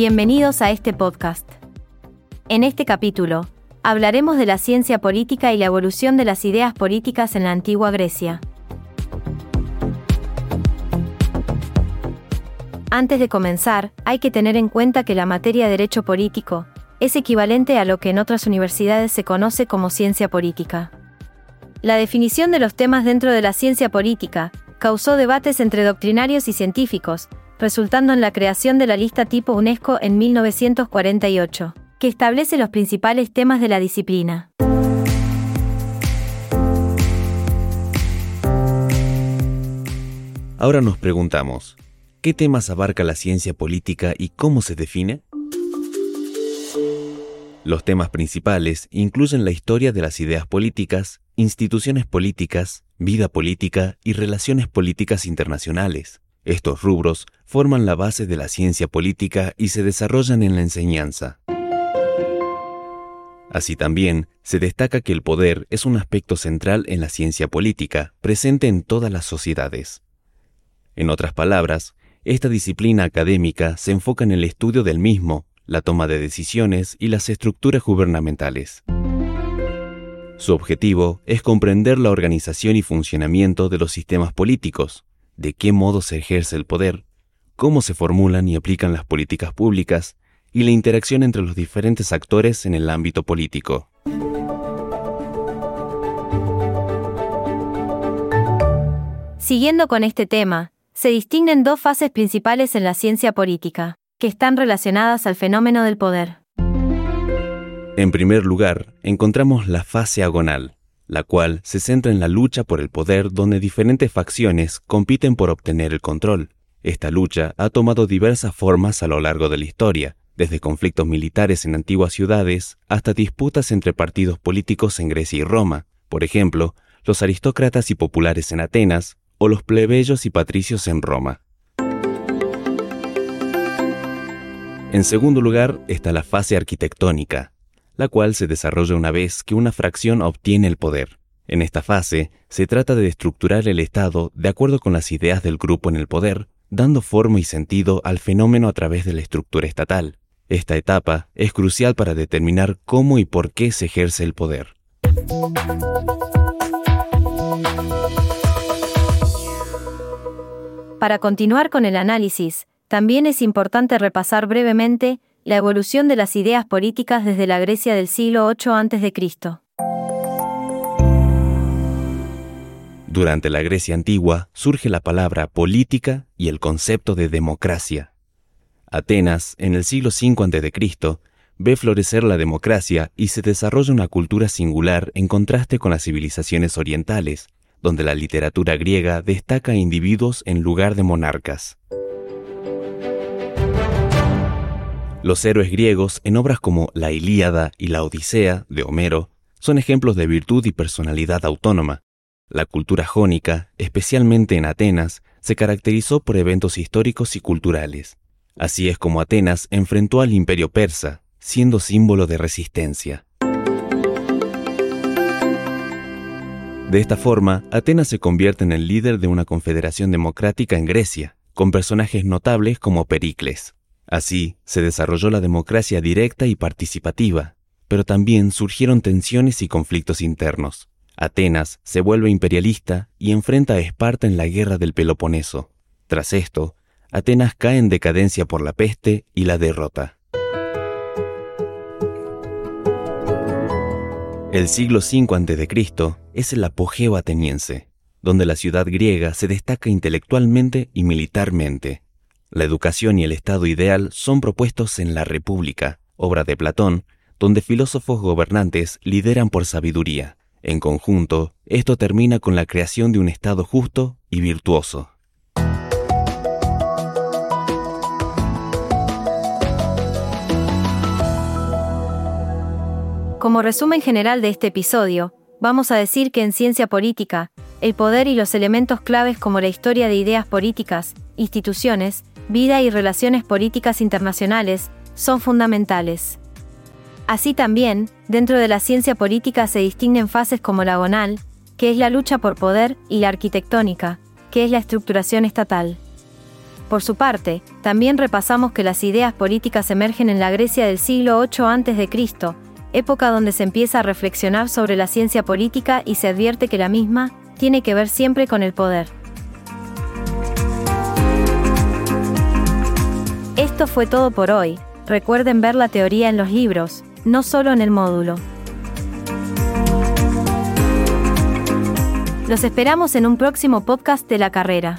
Bienvenidos a este podcast. En este capítulo, hablaremos de la ciencia política y la evolución de las ideas políticas en la antigua Grecia. Antes de comenzar, hay que tener en cuenta que la materia de derecho político es equivalente a lo que en otras universidades se conoce como ciencia política. La definición de los temas dentro de la ciencia política causó debates entre doctrinarios y científicos, resultando en la creación de la lista tipo UNESCO en 1948, que establece los principales temas de la disciplina. Ahora nos preguntamos, ¿qué temas abarca la ciencia política y cómo se define? Los temas principales incluyen la historia de las ideas políticas, instituciones políticas, vida política y relaciones políticas internacionales. Estos rubros forman la base de la ciencia política y se desarrollan en la enseñanza. Así también, se destaca que el poder es un aspecto central en la ciencia política, presente en todas las sociedades. En otras palabras, esta disciplina académica se enfoca en el estudio del mismo, la toma de decisiones y las estructuras gubernamentales. Su objetivo es comprender la organización y funcionamiento de los sistemas políticos, de qué modo se ejerce el poder, cómo se formulan y aplican las políticas públicas y la interacción entre los diferentes actores en el ámbito político. Siguiendo con este tema, se distinguen dos fases principales en la ciencia política, que están relacionadas al fenómeno del poder. En primer lugar, encontramos la fase agonal, la cual se centra en la lucha por el poder donde diferentes facciones compiten por obtener el control. Esta lucha ha tomado diversas formas a lo largo de la historia, desde conflictos militares en antiguas ciudades hasta disputas entre partidos políticos en Grecia y Roma, por ejemplo, los aristócratas y populares en Atenas o los plebeyos y patricios en Roma. En segundo lugar está la fase arquitectónica, la cual se desarrolla una vez que una fracción obtiene el poder. En esta fase, se trata de estructurar el Estado de acuerdo con las ideas del grupo en el poder, dando forma y sentido al fenómeno a través de la estructura estatal. Esta etapa es crucial para determinar cómo y por qué se ejerce el poder. Para continuar con el análisis, también es importante repasar brevemente la evolución de las ideas políticas desde la Grecia del siglo VIII a.C. Durante la Grecia antigua surge la palabra política y el concepto de democracia. Atenas, en el siglo V a.C., ve florecer la democracia y se desarrolla una cultura singular en contraste con las civilizaciones orientales, donde la literatura griega destaca a individuos en lugar de monarcas. Los héroes griegos, en obras como La Ilíada y La Odisea de Homero, son ejemplos de virtud y personalidad autónoma. La cultura jónica, especialmente en Atenas, se caracterizó por eventos históricos y culturales. Así es como Atenas enfrentó al imperio persa, siendo símbolo de resistencia. De esta forma, Atenas se convierte en el líder de una confederación democrática en Grecia, con personajes notables como Pericles. Así se desarrolló la democracia directa y participativa, pero también surgieron tensiones y conflictos internos. Atenas se vuelve imperialista y enfrenta a Esparta en la guerra del Peloponeso. Tras esto, Atenas cae en decadencia por la peste y la derrota. El siglo V a.C. es el apogeo ateniense, donde la ciudad griega se destaca intelectualmente y militarmente. La educación y el Estado ideal son propuestos en La República, obra de Platón, donde filósofos gobernantes lideran por sabiduría. En conjunto, esto termina con la creación de un Estado justo y virtuoso. Como resumen general de este episodio, vamos a decir que en ciencia política, el poder y los elementos claves como la historia de ideas políticas, instituciones, vida y relaciones políticas internacionales son fundamentales. Así también, dentro de la ciencia política se distinguen fases como la agonal, que es la lucha por poder, y la arquitectónica, que es la estructuración estatal. Por su parte, también repasamos que las ideas políticas emergen en la Grecia del siglo VIII a.C., época donde se empieza a reflexionar sobre la ciencia política y se advierte que la misma tiene que ver siempre con el poder. Esto fue todo por hoy. Recuerden ver la teoría en los libros, no solo en el módulo. Los esperamos en un próximo podcast de la carrera.